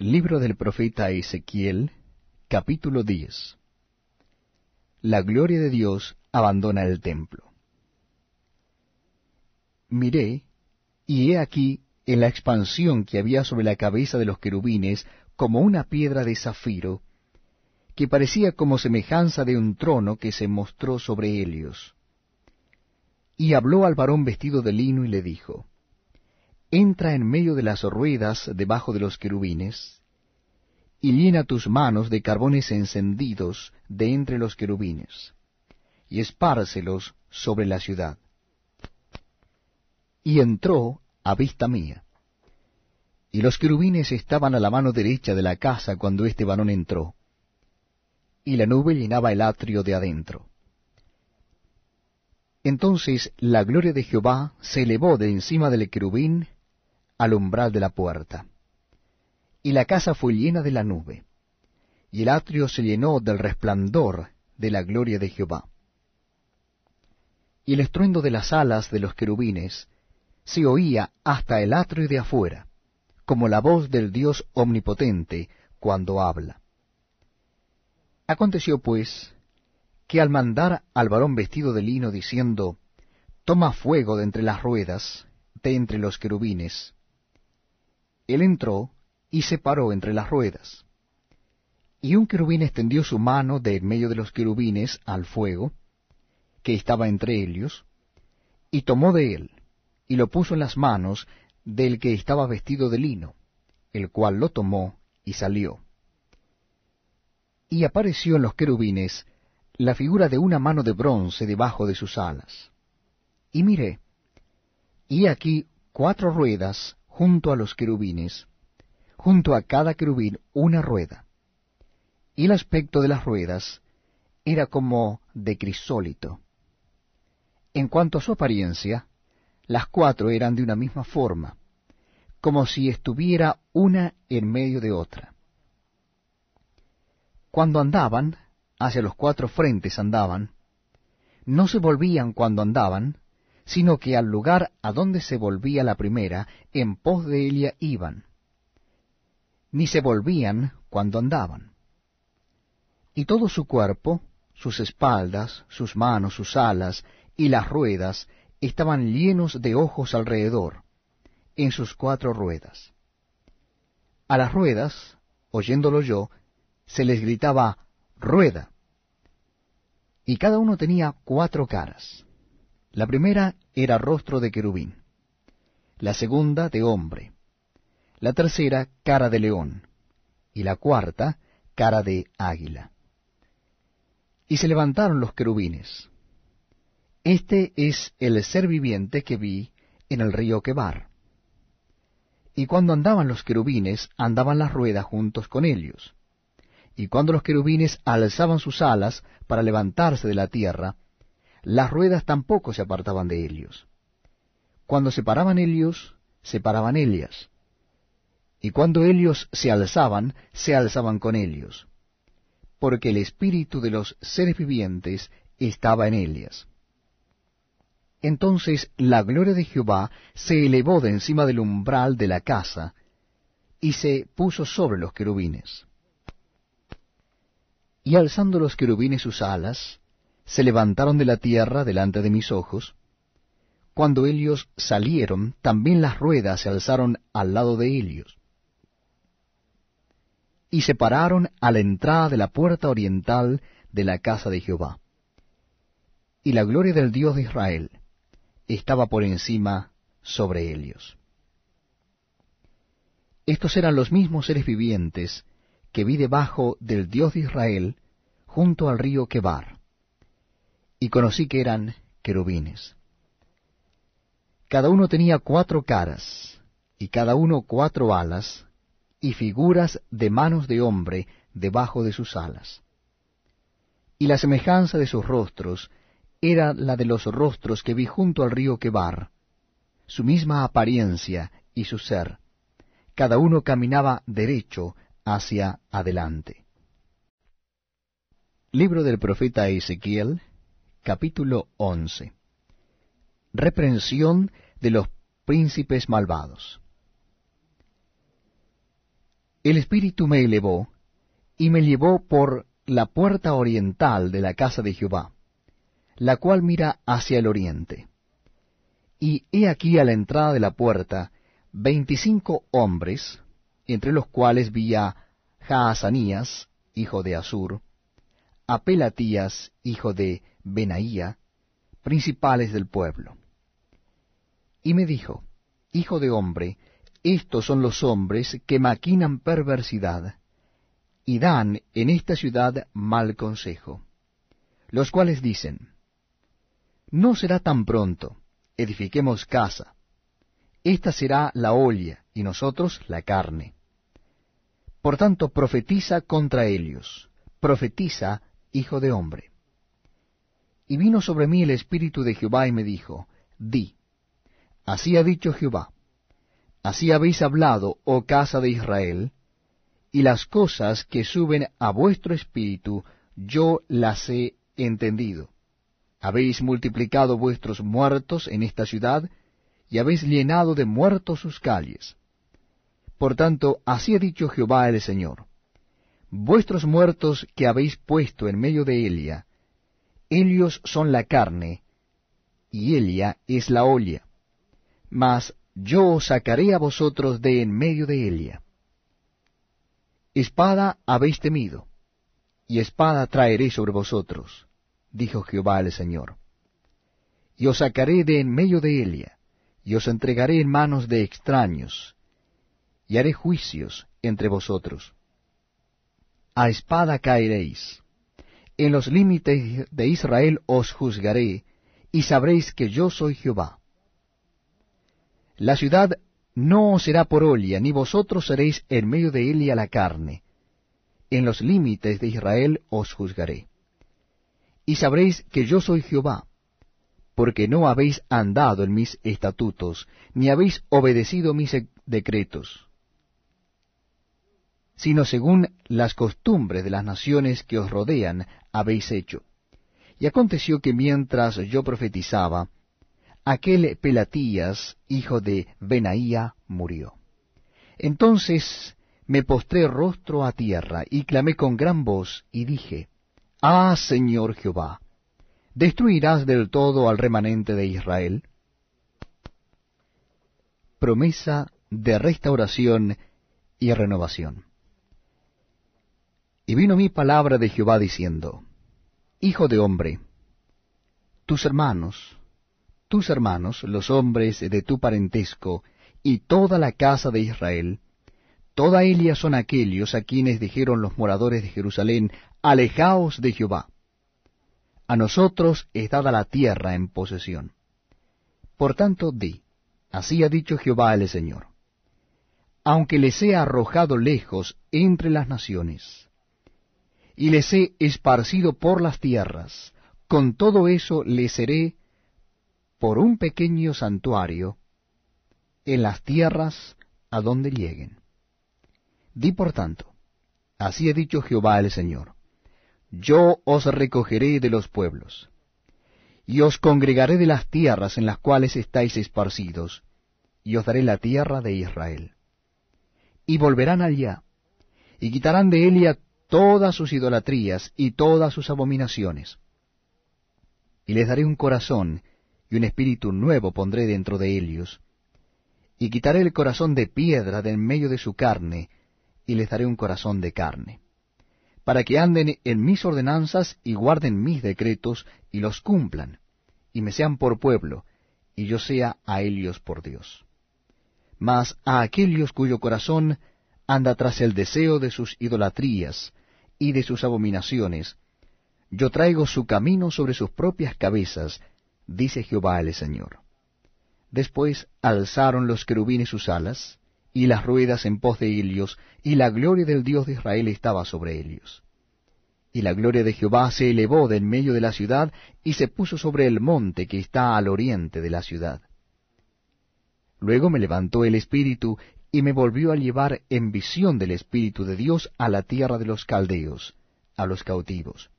Libro del profeta Ezequiel, capítulo 10 La gloria de Dios abandona el templo. Miré, y he aquí en la expansión que había sobre la cabeza de los querubines como una piedra de zafiro, que parecía como semejanza de un trono que se mostró sobre Helios. Y habló al varón vestido de lino y le dijo, entra en medio de las ruedas debajo de los querubines, y llena tus manos de carbones encendidos de entre los querubines, y espárcelos sobre la ciudad. Y entró a vista mía. Y los querubines estaban a la mano derecha de la casa cuando este varón entró, y la nube llenaba el atrio de adentro. Entonces la gloria de Jehová se elevó de encima del querubín al umbral de la puerta. Y la casa fue llena de la nube, y el atrio se llenó del resplandor de la gloria de Jehová. Y el estruendo de las alas de los querubines se oía hasta el atrio de afuera, como la voz del Dios omnipotente cuando habla. Aconteció pues que al mandar al varón vestido de lino diciendo, Toma fuego de entre las ruedas, de entre los querubines, él entró y se paró entre las ruedas. Y un querubín extendió su mano de en medio de los querubines al fuego, que estaba entre ellos, y tomó de él, y lo puso en las manos del que estaba vestido de lino, el cual lo tomó y salió. Y apareció en los querubines la figura de una mano de bronce debajo de sus alas. Y miré, y aquí cuatro ruedas junto a los querubines, junto a cada querubín una rueda. Y el aspecto de las ruedas era como de crisólito. En cuanto a su apariencia, las cuatro eran de una misma forma, como si estuviera una en medio de otra. Cuando andaban, hacia los cuatro frentes andaban, no se volvían cuando andaban, sino que al lugar a donde se volvía la primera, en pos de ella iban, ni se volvían cuando andaban. Y todo su cuerpo, sus espaldas, sus manos, sus alas y las ruedas estaban llenos de ojos alrededor, en sus cuatro ruedas. A las ruedas, oyéndolo yo, se les gritaba, rueda. Y cada uno tenía cuatro caras la primera era rostro de querubín, la segunda de hombre, la tercera cara de león, y la cuarta cara de águila. Y se levantaron los querubines. Este es el ser viviente que vi en el río Quebar. Y cuando andaban los querubines, andaban las ruedas juntos con ellos. Y cuando los querubines alzaban sus alas para levantarse de la tierra, las ruedas tampoco se apartaban de ellos. Cuando se paraban ellos, se paraban ellas. Y cuando ellos se alzaban, se alzaban con ellos. Porque el espíritu de los seres vivientes estaba en ellas. Entonces la gloria de Jehová se elevó de encima del umbral de la casa, y se puso sobre los querubines. Y alzando los querubines sus alas, se levantaron de la tierra delante de mis ojos. Cuando ellos salieron, también las ruedas se alzaron al lado de ellos. Y se pararon a la entrada de la puerta oriental de la casa de Jehová. Y la gloria del Dios de Israel estaba por encima sobre ellos. Estos eran los mismos seres vivientes que vi debajo del Dios de Israel junto al río Quebar y conocí que eran querubines. Cada uno tenía cuatro caras, y cada uno cuatro alas, y figuras de manos de hombre debajo de sus alas. Y la semejanza de sus rostros era la de los rostros que vi junto al río Quebar, su misma apariencia y su ser. Cada uno caminaba derecho hacia adelante. Libro del profeta Ezequiel, capítulo 11 Reprensión de los príncipes malvados El Espíritu me elevó, y me llevó por la puerta oriental de la casa de Jehová, la cual mira hacia el oriente. Y he aquí a la entrada de la puerta veinticinco hombres, entre los cuales vi a Jaazanías, hijo de Asur, a Pelatías, hijo de Benaía, principales del pueblo. Y me dijo, Hijo de hombre, estos son los hombres que maquinan perversidad, y dan en esta ciudad mal consejo, los cuales dicen, No será tan pronto, edifiquemos casa, esta será la olla, y nosotros la carne. Por tanto, profetiza contra ellos, profetiza, hijo de hombre. Y vino sobre mí el Espíritu de Jehová y me dijo, Di, así ha dicho Jehová, así habéis hablado, oh casa de Israel, y las cosas que suben a vuestro espíritu, yo las he entendido. Habéis multiplicado vuestros muertos en esta ciudad, y habéis llenado de muertos sus calles. Por tanto, así ha dicho Jehová el Señor. Vuestros muertos que habéis puesto en medio de Elia, ellos son la carne, y Elia es la olla. Mas yo os sacaré a vosotros de en medio de Elia. Espada habéis temido, y espada traeré sobre vosotros, dijo Jehová el Señor. Y os sacaré de en medio de Elia, y os entregaré en manos de extraños, y haré juicios entre vosotros. A espada caeréis. En los límites de Israel os juzgaré, y sabréis que yo soy Jehová. La ciudad no os será por olla, ni vosotros seréis en medio de Elia la carne. En los límites de Israel os juzgaré. Y sabréis que yo soy Jehová, porque no habéis andado en mis estatutos, ni habéis obedecido mis decretos, sino según las costumbres de las naciones que os rodean habéis hecho. Y aconteció que mientras yo profetizaba, aquel Pelatías, hijo de Benaía, murió. Entonces me postré rostro a tierra y clamé con gran voz y dije, Ah, Señor Jehová, ¿Destruirás del todo al remanente de Israel? Promesa de restauración y renovación. Y vino mi palabra de Jehová diciendo, Hijo de hombre, tus hermanos, tus hermanos, los hombres de tu parentesco, y toda la casa de Israel, toda ellas son aquellos a quienes dijeron los moradores de Jerusalén, Alejaos de Jehová a nosotros es dada la tierra en posesión. Por tanto, di, así ha dicho Jehová el Señor, aunque les he arrojado lejos entre las naciones, y les he esparcido por las tierras, con todo eso les seré por un pequeño santuario en las tierras a donde lleguen. Di por tanto, así ha dicho Jehová el Señor, yo os recogeré de los pueblos, y os congregaré de las tierras en las cuales estáis esparcidos, y os daré la tierra de Israel. Y volverán allá, y quitarán de Elia todas sus idolatrías y todas sus abominaciones. Y les daré un corazón, y un espíritu nuevo pondré dentro de ellos, y quitaré el corazón de piedra de en medio de su carne, y les daré un corazón de carne para que anden en mis ordenanzas y guarden mis decretos y los cumplan, y me sean por pueblo, y yo sea a ellos por Dios. Mas a aquellos cuyo corazón anda tras el deseo de sus idolatrías y de sus abominaciones, yo traigo su camino sobre sus propias cabezas, dice Jehová el Señor. Después alzaron los querubines sus alas, y las ruedas en pos de ellos, y la gloria del Dios de Israel estaba sobre ellos. Y la gloria de Jehová se elevó de en medio de la ciudad, y se puso sobre el monte que está al oriente de la ciudad. Luego me levantó el Espíritu, y me volvió a llevar en visión del Espíritu de Dios a la tierra de los caldeos, a los cautivos.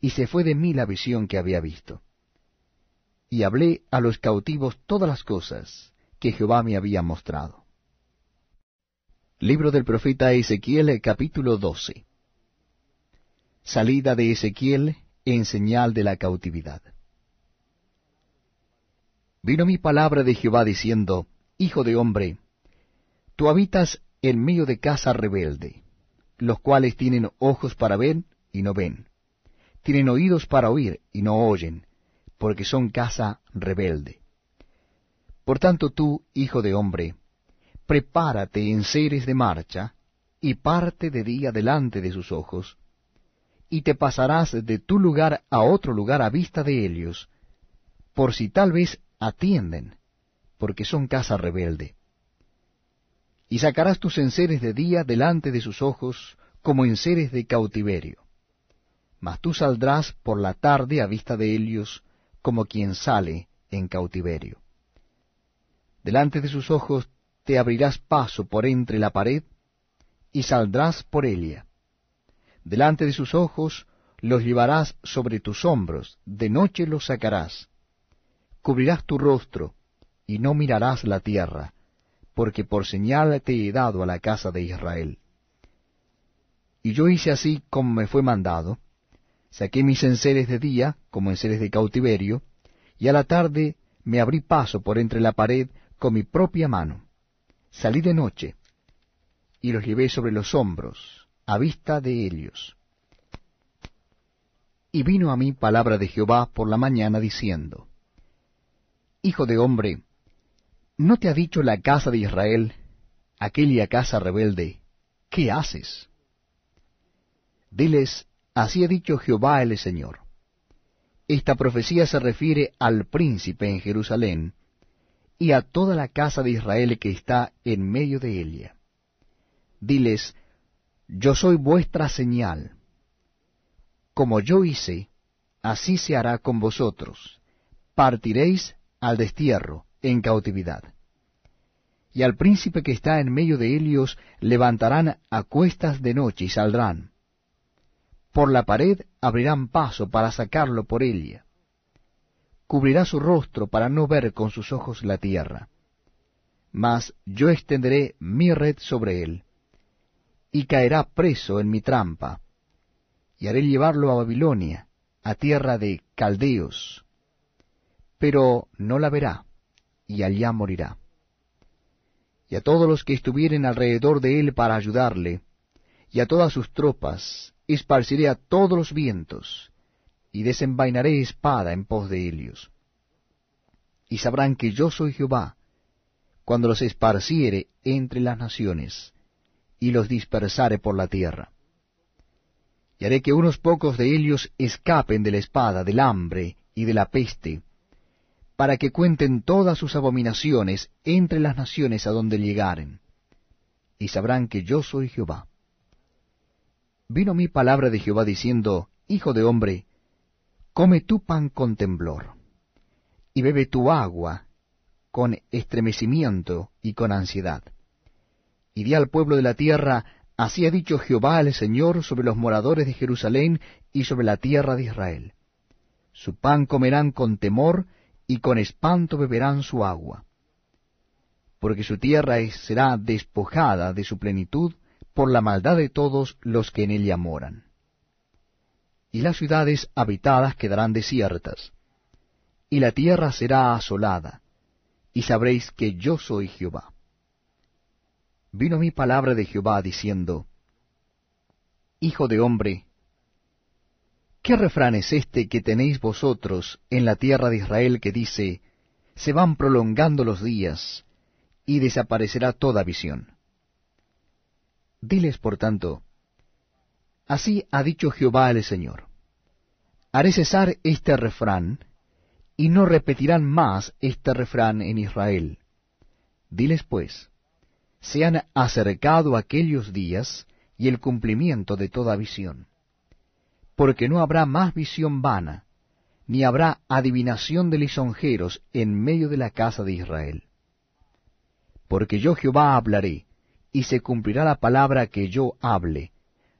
Y se fue de mí la visión que había visto. Y hablé a los cautivos todas las cosas que Jehová me había mostrado. Libro del profeta Ezequiel capítulo 12. Salida de Ezequiel en señal de la cautividad. Vino mi palabra de Jehová diciendo, Hijo de hombre, tú habitas en medio de casa rebelde, los cuales tienen ojos para ver y no ven, tienen oídos para oír y no oyen, porque son casa rebelde. Por tanto tú, hijo de hombre, prepárate en seres de marcha, y parte de día delante de sus ojos, y te pasarás de tu lugar a otro lugar a vista de ellos, por si tal vez atienden, porque son casa rebelde. Y sacarás tus enseres de día delante de sus ojos, como enseres de cautiverio. Mas tú saldrás por la tarde a vista de ellos, como quien sale en cautiverio. Delante de sus ojos te abrirás paso por entre la pared, y saldrás por ella. Delante de sus ojos los llevarás sobre tus hombros, de noche los sacarás. Cubrirás tu rostro, y no mirarás la tierra, porque por señal te he dado a la casa de Israel. Y yo hice así como me fue mandado, saqué mis enseres de día, como enseres de cautiverio, y a la tarde me abrí paso por entre la pared con mi propia mano salí de noche, y los llevé sobre los hombros, a vista de ellos. Y vino a mí palabra de Jehová por la mañana diciendo, Hijo de hombre, ¿no te ha dicho la casa de Israel, aquella casa rebelde, qué haces? Diles, así ha dicho Jehová el Señor. Esta profecía se refiere al príncipe en Jerusalén, y a toda la casa de Israel que está en medio de ella. Diles, yo soy vuestra señal. Como yo hice, así se hará con vosotros. Partiréis al destierro, en cautividad. Y al príncipe que está en medio de ellos levantarán a cuestas de noche y saldrán. Por la pared abrirán paso para sacarlo por ella cubrirá su rostro para no ver con sus ojos la tierra. Mas yo extenderé mi red sobre él, y caerá preso en mi trampa, y haré llevarlo a Babilonia, a tierra de caldeos, pero no la verá, y allá morirá. Y a todos los que estuvieren alrededor de él para ayudarle, y a todas sus tropas, esparciré a todos los vientos, y desenvainaré espada en pos de ellos. Y sabrán que yo soy Jehová, cuando los esparciere entre las naciones, y los dispersare por la tierra. Y haré que unos pocos de ellos escapen de la espada, del hambre y de la peste, para que cuenten todas sus abominaciones entre las naciones a donde llegaren, y sabrán que yo soy Jehová. Vino mi palabra de Jehová diciendo, Hijo de hombre, Come tu pan con temblor, y bebe tu agua con estremecimiento y con ansiedad. Y di al pueblo de la tierra, así ha dicho Jehová el Señor sobre los moradores de Jerusalén y sobre la tierra de Israel. Su pan comerán con temor, y con espanto beberán su agua. Porque su tierra será despojada de su plenitud por la maldad de todos los que en ella moran y las ciudades habitadas quedarán desiertas, y la tierra será asolada, y sabréis que yo soy Jehová. Vino mi palabra de Jehová diciendo, Hijo de hombre, ¿qué refrán es este que tenéis vosotros en la tierra de Israel que dice, se van prolongando los días, y desaparecerá toda visión? Diles, por tanto, Así ha dicho Jehová el Señor. Haré cesar este refrán, y no repetirán más este refrán en Israel. Diles pues, se han acercado aquellos días y el cumplimiento de toda visión. Porque no habrá más visión vana, ni habrá adivinación de lisonjeros en medio de la casa de Israel. Porque yo Jehová hablaré, y se cumplirá la palabra que yo hable,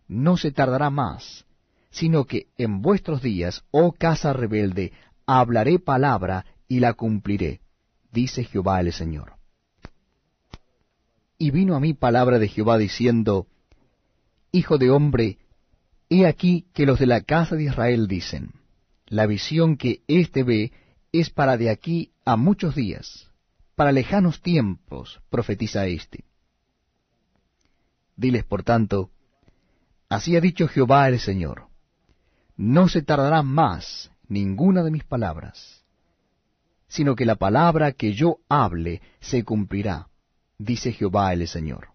no se tardará más, sino que en vuestros días, oh casa rebelde, hablaré palabra y la cumpliré, dice Jehová el Señor. Y vino a mí palabra de Jehová diciendo, Hijo de hombre, he aquí que los de la casa de Israel dicen, La visión que éste ve es para de aquí a muchos días, para lejanos tiempos, profetiza éste. Diles, por tanto, Así ha dicho Jehová el Señor, no se tardará más ninguna de mis palabras, sino que la palabra que yo hable se cumplirá, dice Jehová el Señor.